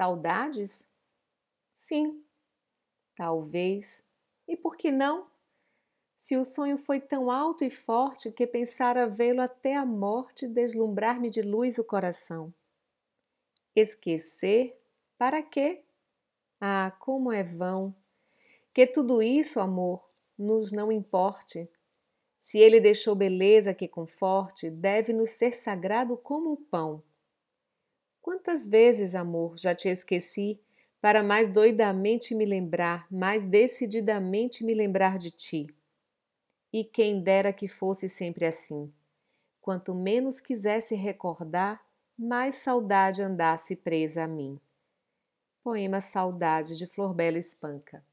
Saudades? Sim, talvez. E por que não? Se o sonho foi tão alto e forte que pensara vê-lo até a morte deslumbrar-me de luz o coração. Esquecer? Para quê? Ah, como é vão! Que tudo isso, amor, nos não importe. Se ele deixou beleza que conforte, deve-nos ser sagrado como o pão. Quantas vezes, amor, já te esqueci, para mais doidamente me lembrar, mais decididamente me lembrar de ti. E quem dera que fosse sempre assim. Quanto menos quisesse recordar, mais saudade andasse presa a mim. Poema Saudade de Florbela Espanca.